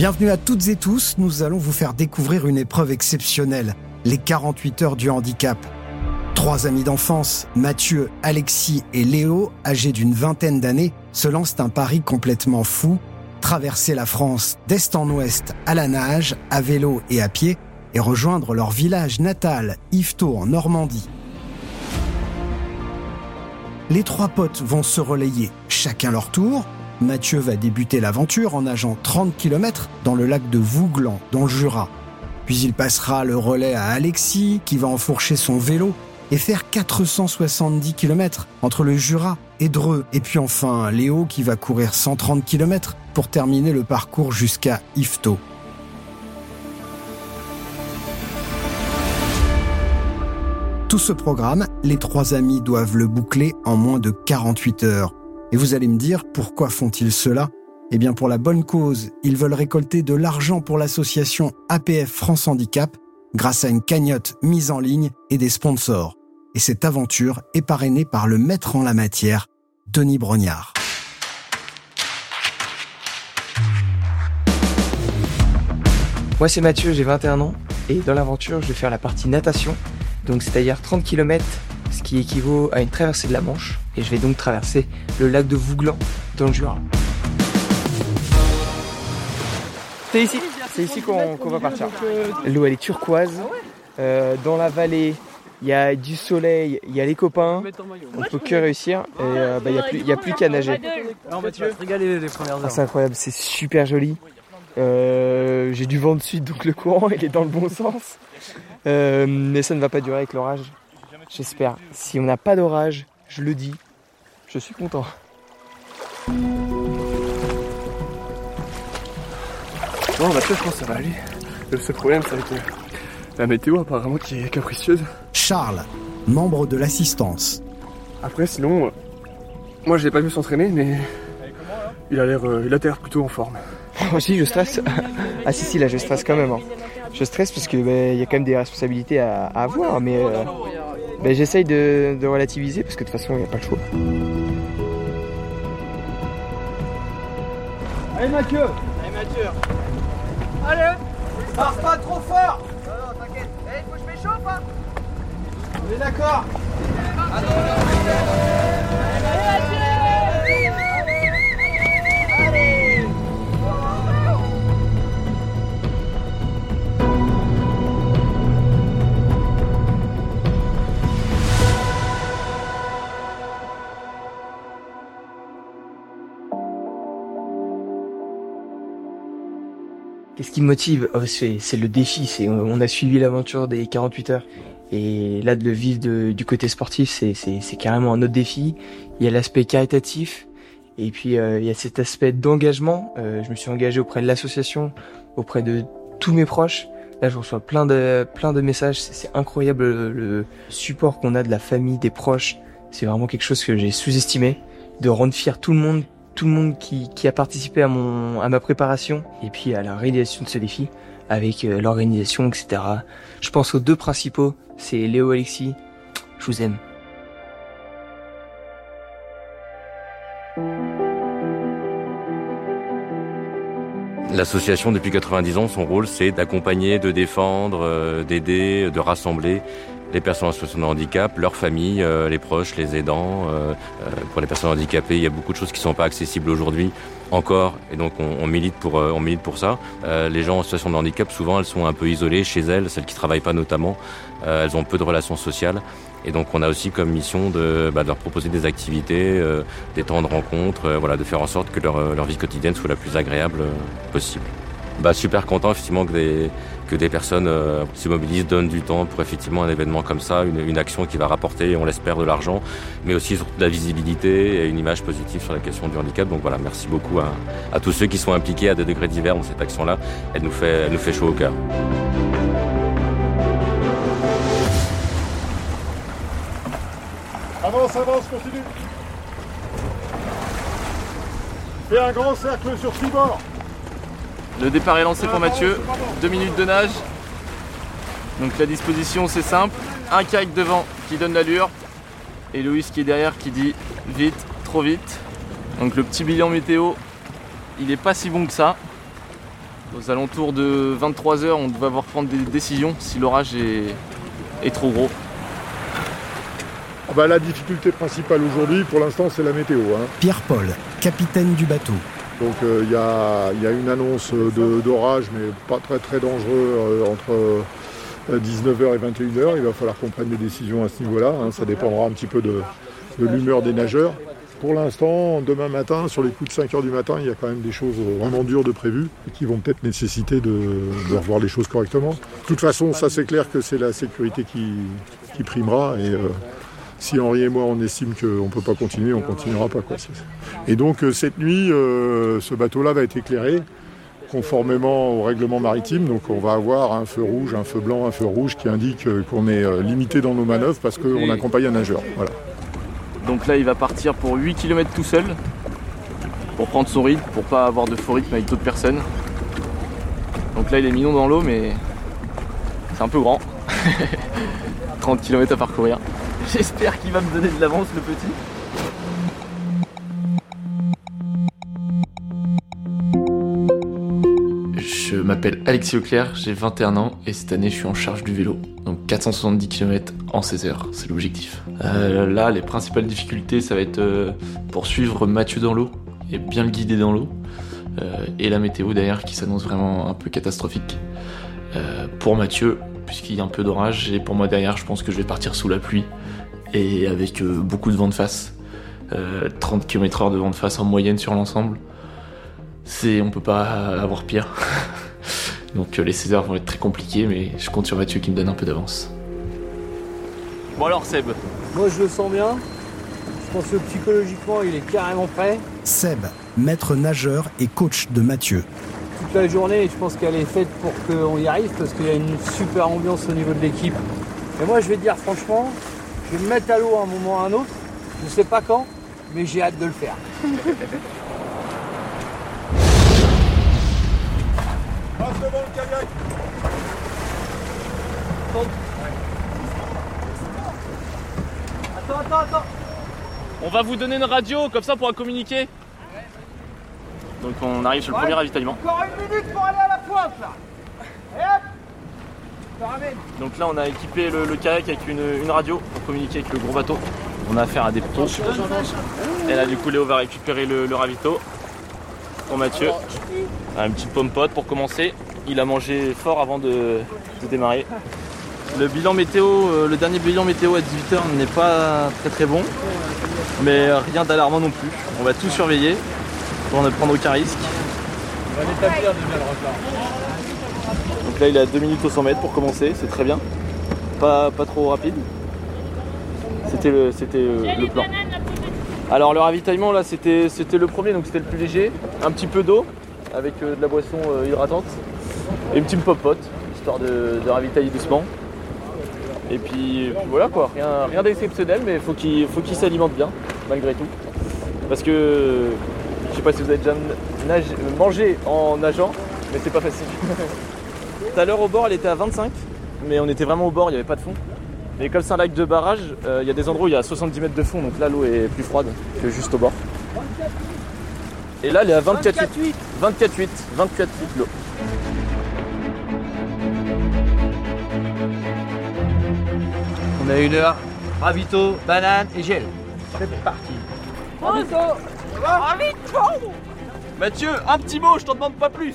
Bienvenue à toutes et tous, nous allons vous faire découvrir une épreuve exceptionnelle, les 48 heures du handicap. Trois amis d'enfance, Mathieu, Alexis et Léo, âgés d'une vingtaine d'années, se lancent un pari complètement fou, traverser la France d'est en ouest à la nage, à vélo et à pied, et rejoindre leur village natal, Yvetot en Normandie. Les trois potes vont se relayer chacun leur tour, Mathieu va débuter l'aventure en nageant 30 km dans le lac de Vouglan, dans le Jura. Puis il passera le relais à Alexis, qui va enfourcher son vélo et faire 470 km entre le Jura et Dreux. Et puis enfin, Léo qui va courir 130 km pour terminer le parcours jusqu'à Yvetot. Tout ce programme, les trois amis doivent le boucler en moins de 48 heures. Et vous allez me dire, pourquoi font-ils cela? Eh bien pour la bonne cause, ils veulent récolter de l'argent pour l'association APF France Handicap grâce à une cagnotte mise en ligne et des sponsors. Et cette aventure est parrainée par le maître en la matière, Denis Brognard. Moi c'est Mathieu, j'ai 21 ans et dans l'aventure je vais faire la partie natation, donc c'est-à-dire 30 km ce qui équivaut à une traversée de la Manche, et je vais donc traverser le lac de Vouglan dans le Jura. C'est ici, c'est ici qu'on va partir. L'eau elle est turquoise, euh, dans la vallée il y a du soleil, il y a les copains, on peut que réussir et euh, bah, il n'y a plus, qu'à nager. Ah, c'est incroyable, c'est super joli. Euh, j'ai du vent de sud donc le courant il est dans le bon sens. mais ça ne va pas durer avec l'orage. J'espère. Si on n'a pas d'orage, je le dis, je suis content. Bon, bah, je pense que ça va aller. Le seul problème, ça va être la météo apparemment qui est capricieuse. Charles, membre de l'assistance. Après, sinon, euh, moi je l'ai pas vu s'entraîner, mais il a l'air, euh, il a l'air plutôt en forme. Moi aussi, je stresse. ah si, si, là, je stresse quand même. Hein. Je stresse parce que bah, il y a quand même des responsabilités à, avoir, mais euh, ben, j'essaye de, relativiser parce que de toute façon, il n'y a pas le choix. Allez Mathieu. Allez Mathieu. Allez. Pars pas trop fort. Non, non, t'inquiète. Eh, faut que je m'échauffe, hein. On est d'accord. Allez Qu'est-ce qui me motive oh, C'est le défi. C'est on a suivi l'aventure des 48 heures. Et là, de le vivre du côté sportif, c'est carrément un autre défi. Il y a l'aspect caritatif. Et puis, euh, il y a cet aspect d'engagement. Euh, je me suis engagé auprès de l'association, auprès de tous mes proches. Là, je reçois plein de, plein de messages. C'est incroyable le, le support qu'on a de la famille, des proches. C'est vraiment quelque chose que j'ai sous-estimé. De rendre fier tout le monde tout le monde qui, a participé à, mon, à ma préparation et puis à la réalisation de ce défi avec euh, l'organisation, etc. Je pense aux deux principaux, c'est Léo Alexis, je vous aime. L'association, depuis 90 ans, son rôle, c'est d'accompagner, de défendre, euh, d'aider, de rassembler les personnes en situation de handicap, leurs familles, euh, les proches, les aidants. Euh, euh, pour les personnes handicapées, il y a beaucoup de choses qui ne sont pas accessibles aujourd'hui encore, et donc on, milite pour on milite pour ça. les gens en situation de handicap, souvent, elles sont un peu isolées chez elles, celles qui travaillent pas notamment. elles ont peu de relations sociales, et donc on a aussi comme mission de, bah, de leur proposer des activités, des temps de rencontre, voilà, de faire en sorte que leur, leur vie quotidienne soit la plus agréable possible. Bah, super content effectivement que des, que des personnes euh, se mobilisent, donnent du temps pour effectivement un événement comme ça, une, action qui va rapporter, on l'espère, de l'argent, mais aussi surtout de la visibilité et une image positive sur la question du handicap. Donc voilà, merci beaucoup à, tous ceux qui sont impliqués à des degrés divers dans cette action-là. Elle nous fait, elle nous fait chaud au cœur. Avance, avance, continue. Fais un grand cercle sur tribord. Le départ est lancé pour Mathieu. Deux minutes de nage. Donc la disposition c'est simple. Un kayak devant qui donne l'allure. Et Louis qui est derrière qui dit vite, trop vite. Donc le petit bilan météo, il est pas si bon que ça. aux alentours de 23h, on va devoir prendre des décisions si l'orage est, est trop gros. Ah bah, la difficulté principale aujourd'hui, pour l'instant, c'est la météo. hein. Pierre-Paul, capitaine du bateau. Donc euh, il y, a, une annonce d'orage, mais pas très très dangereux euh, entre euh, 19h et 21h. Il va falloir qu'on prenne des décisions à ce niveau-là. hein. Ça dépendra un petit peu de, l'humeur des nageurs. Pour l'instant, demain matin, sur les coups de 5h du matin, il y a quand même des choses vraiment dures de prévues qui vont peut-être nécessiter de, revoir les choses correctement. De toute façon, ça c'est clair que c'est la sécurité qui, primera et euh, si Henri et moi on estime qu'on ne peut pas continuer, on continuera pas. Quoi. Et donc euh, cette nuit, euh, ce bateau-là va être éclairé conformément au règlement maritime. Donc on va avoir un feu rouge, un feu blanc, un feu rouge qui indique euh, qu'on est limité dans nos manœuvres parce qu'on accompagne un nageur. Voilà. Donc là, il va partir pour 8 km tout seul pour prendre son rythme, pour pas avoir de faux rythme avec d'autres personnes. Donc là, il est mignon dans l'eau, mais c'est un peu grand. 30 km à parcourir. J'espère qu'il va me donner de l'avance, le petit. Je m'appelle Alexis Leclerc, j'ai 21 ans et cette année je suis en charge du vélo. Donc 470 km en 16 heures, c'est l'objectif. Euh, là, les principales difficultés, ça va être euh, pour suivre Mathieu dans l'eau et bien le guider dans l'eau. Euh, et la météo derrière qui s'annonce vraiment un peu catastrophique. Pour Mathieu, puisqu'il y a un peu d'orage, et pour moi derrière, je pense que je vais partir sous la pluie et avec euh, beaucoup de vent de face. Euh, 30 km/h de vent de face en moyenne sur l'ensemble. C'est, on peut pas avoir pire. Donc euh, les 16 heures vont être très compliquées, mais je compte sur Mathieu qui me donne un peu d'avance. Bon alors Seb, Moi je le sens bien. Je pense que psychologiquement il est carrément prêt. Seb, maître nageur et coach de Mathieu. Toute la journée, je pense qu'elle est faite pour qu'on y arrive parce qu'il y a une super ambiance au niveau de l'équipe. Et moi je vais te dire franchement, je vais me mettre à l'eau à un moment ou à un autre. Je sais pas quand, mais j'ai hâte de le faire. Passe devant le kayak Attends, attends, attends. on va vous donner une radio, comme ça on pourra communiquer. Donc on arrive sur le premier ravitaillement. Encore une minute pour aller à la pointe là Et hop Donc là on a équipé le, kayak avec une, radio pour communiquer avec le gros bateau. On a affaire à des pros. Et là du coup Léo va récupérer le, ravito pour Mathieu. Un petit pomme pote pour commencer. Il a mangé fort avant de, démarrer. Le bilan météo, euh, le dernier bilan météo à 18h n'est pas très très bon. Mais rien d'alarmant non plus. On va tout surveiller pour ne prendre aucun risque. On va l'établir. Donc là il est à 2 minutes au 100 mètres pour commencer, c'est très bien. Pas, pas trop rapide. C'était le, euh, le plan. Alors le ravitaillement là c'était, le premier donc c'était le plus léger. Un petit peu d'eau avec euh, de la boisson euh, hydratante et une petite popote histoire de, ravitailler doucement. Et puis, voilà quoi, rien, rien d'exceptionnel mais faut qu'il faut qu'il s'alimente bien malgré tout. Parce que je sais pas si vous avez déjà mangé en nageant, mais c'est pas facile. Tout à l'heure au bord elle était à 25, mais on était vraiment au bord, il n'y avait pas de fond. Mais comme c'est un lac de barrage, euh, il y a des endroits où il y a 70 mètres de fond, donc là l'eau est plus froide que juste au bord. Et là elle est à 24,8. 24,8. 24,8 l'eau. On a une heure, ravito, banane et gel. C'est parti. Mathieu, un petit mot, je t'en demande pas plus.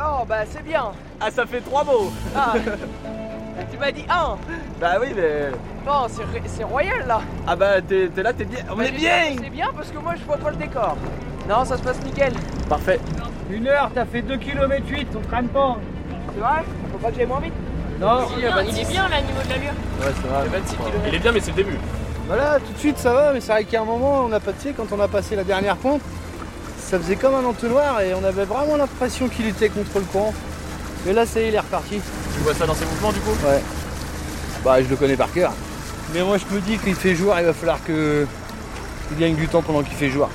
Oh bah c'est bien Ah ça fait trois mots. Ah Tu m'as dit un Bah oui mais. Non, c'est royal là Ah bah t'es t'es là, t'es bien. On Bah, est bien C'est bien parce que moi je vois pas le décor. Non, ça se passe nickel. Parfait. Une heure, t'as fait 2 km 8, on traîne pas. C'est vrai? Faut pas que j'aille moins vite Non. Il est bien là, au niveau de l'allure. Ouais c'est vrai. 26 km. Il est bien mais c'est le début. Voilà, tout de suite ça va, mais c'est vrai qu'il y a un moment, on a sais, quand on a passé la dernière pente, ça faisait comme un entonnoir et on avait vraiment l'impression qu'il était contre le courant. Mais là, ça y est, il est reparti. Tu vois ça dans ses mouvements du coup? Bah, je le connais par cœur. Mais moi, je me dis qu'il fait jour, il va falloir que il gagne du temps pendant qu'il fait jour.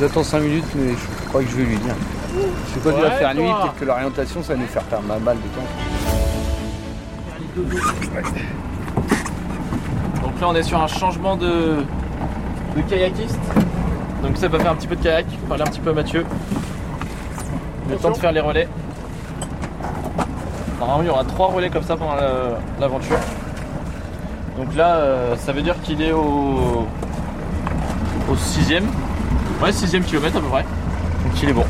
J'attends 5 minutes, mais je crois que je vais lui dire. Je sais pas qu'il va Ouais, faire nuit, peut-être que l'orientation, ça va nous faire perdre ma balle de temps. Donc là on est sur un changement de, de kayakiste. Donc ça va faire un petit peu de kayak, parler un petit peu à Mathieu. Le temps de faire les relais. Normalement, il y aura trois relais comme ça pendant la- l'aventure. Donc là, euh, ça veut dire qu'il est au, au sixième. Ouais, sixième kilomètre à peu près. Donc il est bon.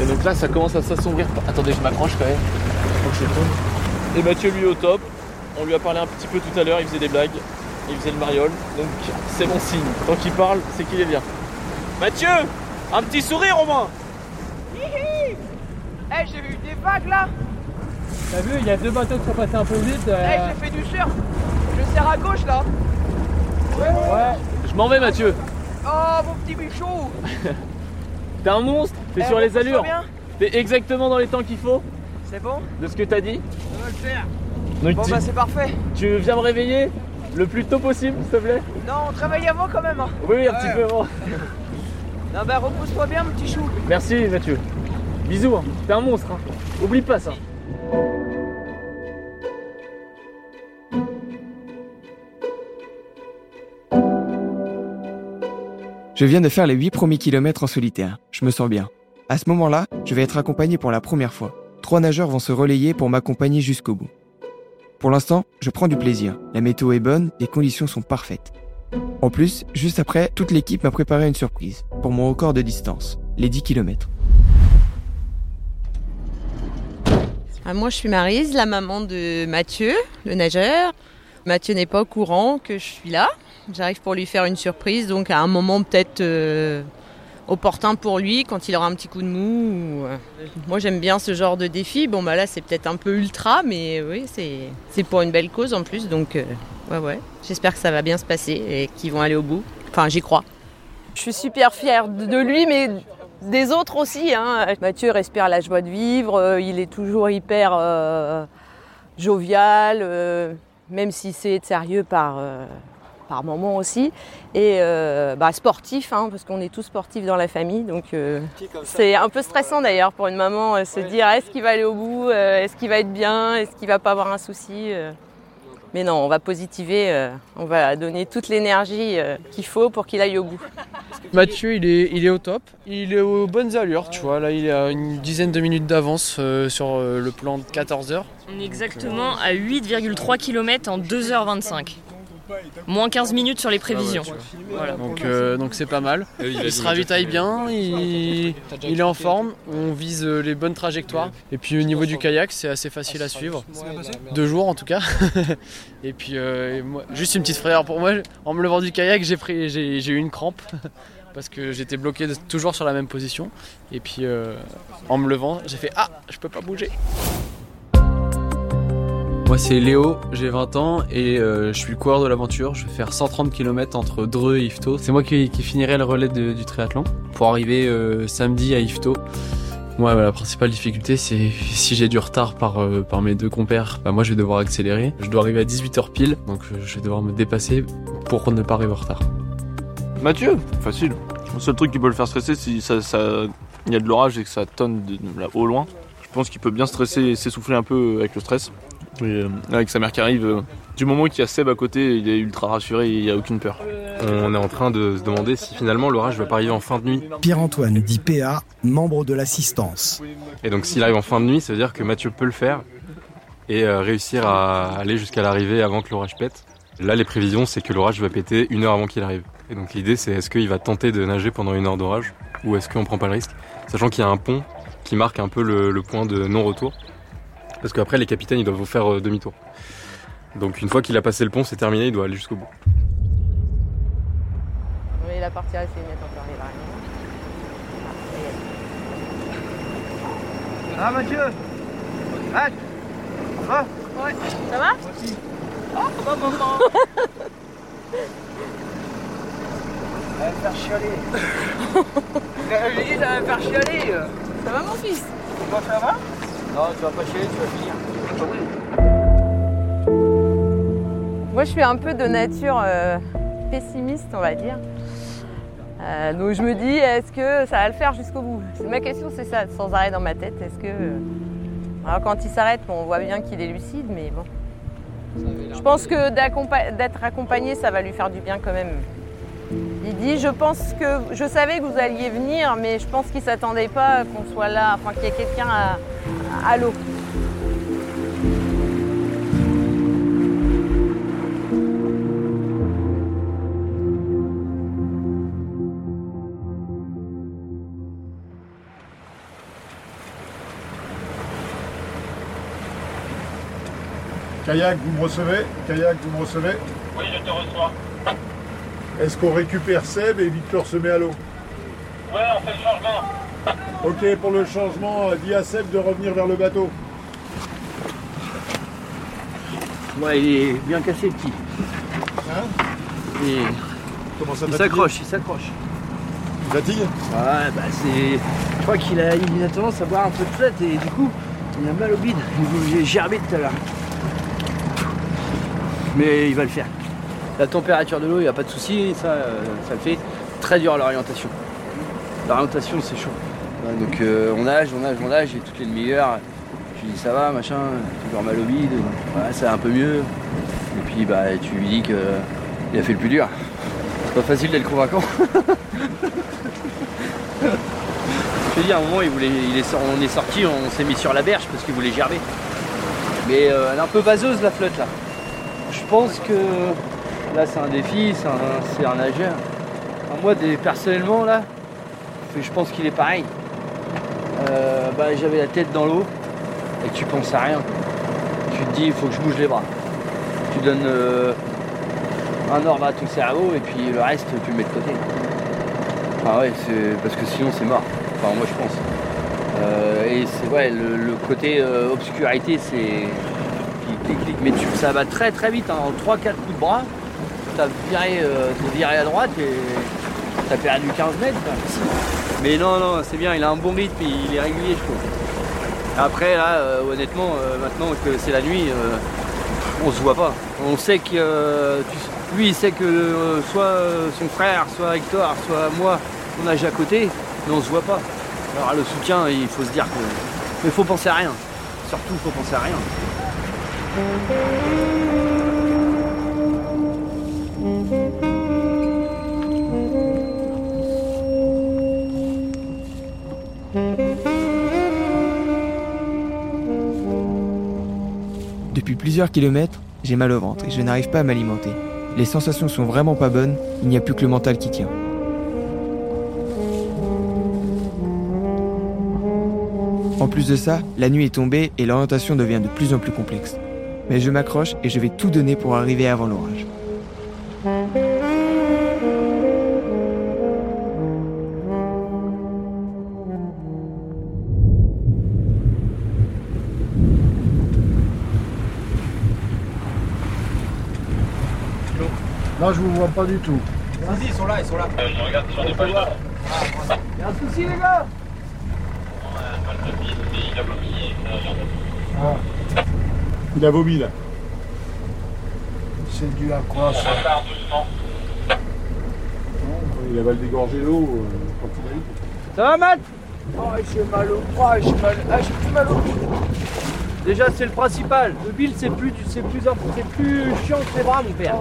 Et donc là, ça commence à s'assombrir. Attendez, je m'accroche quand même. Faut que je tombe. Et Mathieu, lui, au top. On lui a parlé un petit peu tout à l'heure. Il faisait des blagues. Il faisait le mariole. Donc c'est bon signe. Tant qu'il parle, c'est qu'il est bien. Mathieu, un petit sourire au moins. Eh, j'ai vu des vagues là T'as vu, il y a deux bateaux qui sont passés un peu vite. Eh, euh, j'ai fait du surf Je serre à gauche là ouais. Je m'en vais, Mathieu. Oh, mon petit bichou T'es un monstre. T'es Eh, sur les allures. T'es exactement dans les temps qu'il faut C'est bon de ce que t'as dit. Ça va le faire Donc Bon tu, bah c'est parfait tu viens me réveiller le plus tôt possible, s'il te plaît. Non, on travaille avant quand même hein. Oui, un Ouais. petit peu avant. Non bah repose-toi bien mon petit chou Merci, Mathieu. Bisous. hein. T'es un monstre. hein. Oublie pas ça. Je viens de faire les 8 premiers kilomètres en solitaire. Je me sens bien. À ce moment-là, je vais être accompagné pour la première fois. Trois nageurs vont se relayer pour m'accompagner jusqu'au bout. Pour l'instant, je prends du plaisir. La météo est bonne, les conditions sont parfaites. En plus, juste après, toute l'équipe m'a préparé une surprise pour mon record de distance, les 10 km. Ah, moi, je suis Marise, la maman de Mathieu, le nageur. Mathieu n'est pas au courant que je suis là. J'arrive pour lui faire une surprise, donc à un moment peut-être euh, opportun pour lui, quand il aura un petit coup de mou. ou, euh. Moi, j'aime bien ce genre de défi. Bon, bah là, c'est peut-être un peu ultra, mais oui, c'est pour une belle cause en plus, donc euh, ouais, ouais. J'espère que ça va bien se passer et qu'ils vont aller au bout. Enfin, j'y crois. Je suis super fière de lui, mais des autres aussi. Hein. Mathieu respire la joie de vivre, euh, il est toujours hyper jovial, même si c'est sérieux par, par moments aussi. Et euh, bah, sportif, hein, parce qu'on est tous sportifs dans la famille. Donc euh, c'est un peu stressant d'ailleurs pour une maman, euh, se dire est-ce qu'il va aller au bout, euh, est-ce qu'il va être bien, est-ce qu'il va pas avoir un souci. euh. Mais non, on va positiver, euh, on va donner toute l'énergie euh, qu'il faut pour qu'il aille au bout. Mathieu, il est, il est au top. Il est aux bonnes allures, tu vois. Là, il a une dizaine de minutes d'avance euh, sur euh, le plan de 14 heures. On est exactement à 8,3 km en 2h25. Moins 15 minutes sur les prévisions. Voilà. Donc, euh, donc c'est pas mal. Il se ravitaille bien, il, il est en forme. On vise euh, les bonnes trajectoires. Et puis au niveau du kayak, c'est assez facile à suivre. Deux jours en tout cas. Et puis euh, et moi- juste une petite frayeur pour moi. En me levant du kayak, j'ai pris, j'ai, j'ai eu une crampe. Parce que j'étais bloqué toujours sur la même position. Et puis euh, en me levant, j'ai fait Ah, je peux pas bouger. Moi c'est Léo, j'ai 20 ans et euh, je suis le coureur de l'aventure. Je vais faire 130 km entre Dreux et Yvetot. C'est moi qui, finirai le relais du triathlon pour arriver euh, samedi à Yvetot. Moi la principale difficulté c'est si j'ai du retard par, euh, par mes deux compères, bah, moi je vais devoir accélérer. Je dois arriver à 18h pile donc je vais devoir me dépasser pour ne pas arriver en retard. Mathieu, facile. Le seul truc qui peut le faire stresser, si ça, y a de l'orage et que ça tonne là au loin, je pense qu'il peut bien stresser et s'essouffler un peu avec le stress. Et, euh, avec sa mère qui arrive, euh, du moment qu'il y a Seb à côté, il est ultra rassuré, il n'y a aucune peur. On est en train de se demander si finalement l'orage va pas arriver en fin de nuit. Pierre-Antoine dit PA, membre de l'assistance. Et donc s'il arrive en fin de nuit, ça veut dire que Mathieu peut le faire et euh, réussir à aller jusqu'à l'arrivée avant que l'orage pète. Là, les prévisions, c'est que l'orage va péter une heure avant qu'il arrive. Et donc l'idée, c'est est-ce qu'il va tenter de nager pendant une heure d'orage ou est-ce qu'on prend pas le risque? Sachant qu'il y a un pont qui marque un peu le, le point de non-retour. Parce qu'après, les capitaines, ils doivent vous faire euh, demi-tour. Donc une fois qu'il a passé le pont, c'est terminé, il doit aller jusqu'au bout. Oui, la partie assez nette encore, il va rien. Ah Mathieu? Ah Ça va? Ouais. Ça va? Oh, ma maman Elle va me faire chialer. Ça va me faire chialer. Ça va mon fils? Ça va? Non, tu vas pas chialer, tu vas finir. Moi, je suis un peu de nature euh, pessimiste, on va dire. Euh, donc je me dis, est-ce que ça va le faire jusqu'au bout? C'est Ma question, c'est ça, sans arrêt dans ma tête. Est-ce que. euh, Alors quand il s'arrête, bon, on voit bien qu'il est lucide, mais bon. Je pense que d'être accompagné, ça va lui faire du bien quand même. Il dit Je pense que je savais que vous alliez venir, mais je pense qu'il ne s'attendait pas qu'on soit là, enfin qu'il y ait quelqu'un à, à l'eau. Kayak, vous me recevez? Kayak, vous me recevez? Oui, je te reçois. Est-ce qu'on récupère Seb et Victor se met à l'eau Ouais, on fait le changement. Ok, pour le changement, dis à Seb de revenir vers le bateau. Ouais, il est bien cassé le petit. Hein Et Comment ça il s'accroche, il s'accroche. Il fatigue Ouais, bah c'est. Je crois qu'il a, il a tendance à boire un peu de flotte et du coup, il a mal au bide. J'ai gerbé tout à l'heure. Mais il va le faire. La température de l'eau, il n'y a pas de souci, ça, euh, ça fait. Très dur l'orientation. L'orientation, c'est chaud. Donc euh, on nage, on nage, on nage, et toutes les demi-heures, lui dis ça va, machin, toujours mal au bide, ça va un peu mieux. Et puis bah tu lui dis que il a fait le plus dur. C'est pas facile d'être convaincant. Je te dis, à un moment, il voulait, il est, sor- on est sorti, on s'est mis sur la berge parce qu'il voulait gerber. Mais euh, elle est un peu vaseuse la flotte là. Je pense que là c'est un défi, c'est un, nageur. Moi personnellement là, je pense qu'il est pareil. Euh, bah, J'avais la tête dans l'eau et tu penses à rien. Tu te dis il faut que je bouge les bras. Tu donnes euh, un ordre à ton cerveau et puis le reste tu le mets de côté. Enfin ouais, parce que sinon c'est mort. Enfin moi je pense. Euh, et c'est ouais, le, côté obscurité c'est mais tu, ça va très très vite. hein. En 3-4 coups de bras, t'as viré, euh, viré à droite et t'as perdu 15 mètres. Mais non non c'est bien, il a un bon rythme, il est régulier je trouve. Après là euh, honnêtement euh, maintenant que c'est la nuit, euh, on se voit pas. On sait que tu- lui il sait que soit son frère, soit Hector, soit moi, on nage à côté, mais on se voit pas. Alors le soutien, il faut se dire que. Mais faut penser à rien. Surtout faut penser à rien. Depuis plusieurs kilomètres, j'ai mal au ventre et je n'arrive pas à m'alimenter. Les sensations sont vraiment pas bonnes, il n'y a plus que le mental qui tient. En plus de ça, la nuit est tombée et l'orientation devient de plus en plus complexe. Mais je m'accroche et je vais tout donner pour arriver avant l'orage. Là, je vous vois pas du tout. Vas-y, ils sont là, ils sont là. Euh, je regarde pages d'avant. Y'a un souci, les gars Il a. Ah. Il a vomi là. C'est dû à quoi ça doucement. Il avale dégorger l'eau euh, quand il. Ça va Matt? Oh, j'ai mal au bras, j'ai mal. Ah, j'ai plus mal au. Déjà c'est le principal. Le bill c'est plus c'est plus c'est plus chiant que les bras mon père.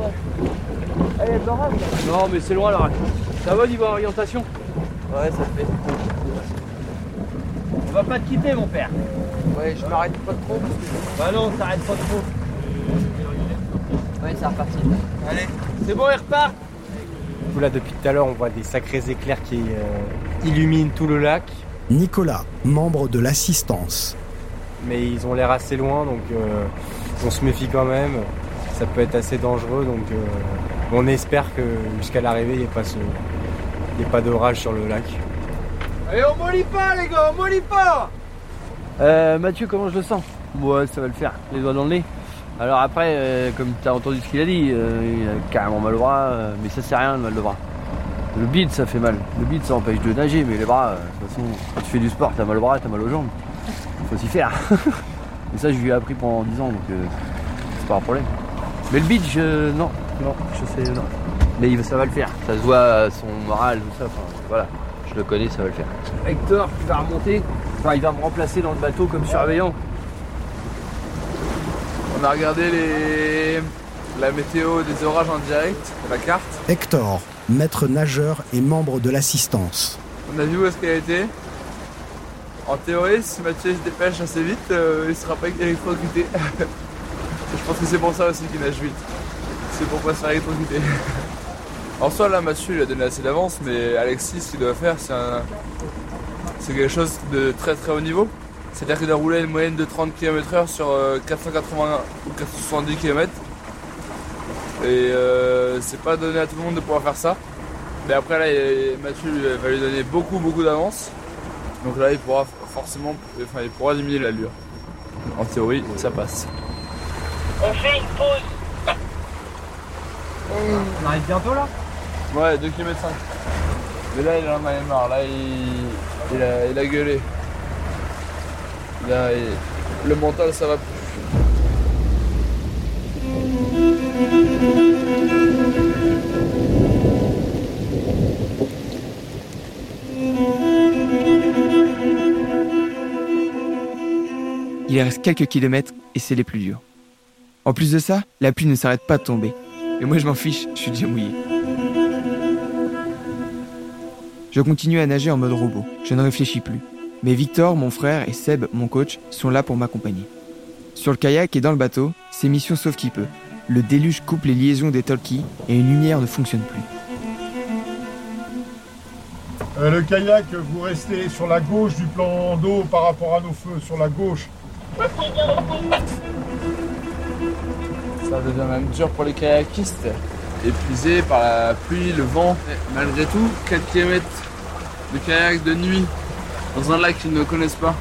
Elle est l'orage Non mais c'est loin l'orage. Ça va niveau orientation? Ouais, ça fait. On va pas te quitter mon père. Ouais, je m'arrête pas trop parce que. Bah non, t'arrêtes pas trop. Ouais, c'est reparti. Allez. C'est bon, il repart là, depuis tout à l'heure, on voit des sacrés éclairs qui euh, illuminent tout le lac. Nicolas, membre de l'assistance. Mais ils ont l'air assez loin, donc euh, on se méfie quand même. Ça peut être assez dangereux, donc euh, on espère que jusqu'à l'arrivée, il n'y ait pas, ce- pas d'orage sur le lac. Allez, on mollit pas, les gars, on mollit pas Euh, Mathieu, comment je le sens? Ouais, ça va le faire, les doigts dans le nez. Alors après, euh, comme tu as entendu ce qu'il a dit, euh, il a carrément mal au bras, euh, mais ça c'est rien le mal de bras. Le bide ça fait mal. Le bide ça empêche de nager, mais les bras, euh, de toute façon, quand tu fais du sport, t'as mal au bras, t'as mal aux jambes. Faut s'y faire. et ça je lui ai appris pendant 10 ans, donc euh, c'est pas un problème. Mais le bide, je... non, non, je sais, non. Mais il- ça va le faire. Ça se voit à son moral, tout ça, enfin voilà. Je le connais, ça va le faire. Hector, tu vas remonter, enfin il va me remplacer dans le bateau comme surveillant. On a regardé les... la météo des orages en direct, la carte. Hector, maître nageur et membre de l'assistance. On a vu où est-ce qu'elle a été. En théorie, si Mathieu se dépêche assez vite, euh, il ne sera pas électrocuté. je pense que c'est pour ça aussi qu'il nage vite. C'est pour pas se faire électrocuter. En soi, là, Mathieu, il a donné assez d'avance, mais Alexis, ce qu'il doit faire, c'est quelque chose de très très haut niveau. C'est-à-dire qu'il doit rouler une moyenne de 30 km/h sur euh, 480 ou 470 km. Et euh, c'est pas donné à tout le monde de pouvoir faire ça. Mais après, là, Mathieu va lui donner beaucoup beaucoup d'avance. Donc là, il pourra forcément, enfin, il pourra diminuer l'allure. En théorie, ça passe. On fait une pause. On arrive bientôt là? Ouais, 2 km 5. Mais là, il en a marre. Là, il, il, a, il a gueulé. Là, il- le mental, ça va plus. Il reste quelques kilomètres et c'est les plus durs. En plus de ça, la pluie ne s'arrête pas de tomber. Et moi je m'en fiche, je suis déjà mouillé. Je continue à nager en mode robot, je ne réfléchis plus. Mais Victor, mon frère et Seb, mon coach, sont là pour m'accompagner. Sur le kayak et dans le bateau, c'est mission sauf qui peut. Le déluge coupe les liaisons des talkies et une lumière ne fonctionne plus. Euh, le kayak, vous restez sur la gauche du plan d'eau par rapport à nos feux, sur la gauche. Ça devient même dur pour les kayakistes. Épuisés par la pluie, le vent. Mais malgré tout, 4 km de kayak de nuit dans un lac qu'ils ne connaissent pas.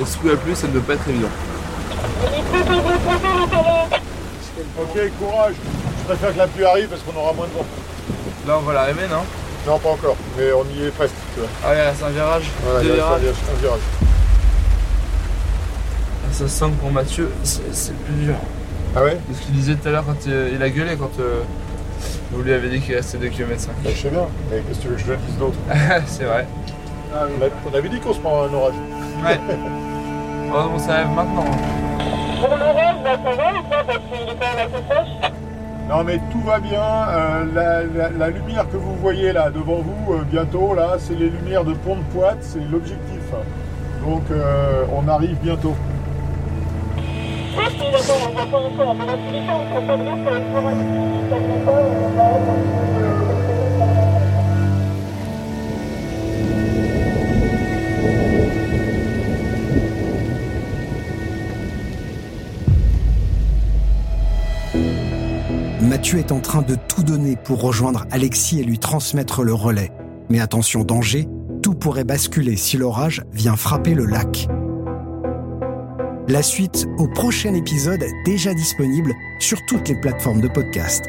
Et sous la pluie, ça ne doit pas être évident. Ok, courage. Je préfère que la pluie arrive parce qu'on aura moins de vent. Là, on va l'arriver, non? Non, pas encore, mais on y est presque. tu vois. Ah, ouais, c'est un virage. Voilà, il un virages. virage- un virage. Ah, Ça sent que pour Mathieu, c'est le plus dur. Ah ouais? C'est ce qu'il disait tout à l'heure quand euh, il a gueulé, quand euh, vous lui avez dit qu'il restait 2 km 5. Bah, je sais bien, mais qu'est-ce que tu veux que je te dise d'autre? C'est vrai. on, a- on avait dit qu'on se prend un orage. Ouais. Ça arrive maintenant. Pour l'orage, bah, ça va ou pas? Parce qu'il est quand même assez proche. Non mais tout va bien, euh, la, lumière que vous voyez là devant vous euh, bientôt là, c'est les lumières de Pont de Poite, c'est l'objectif. Donc euh, on arrive bientôt. Mathieu est en train de tout donner pour rejoindre Alexis et lui transmettre le relais. Mais attention, danger, tout pourrait basculer si l'orage vient frapper le lac. La suite au prochain épisode déjà disponible sur toutes les plateformes de podcast.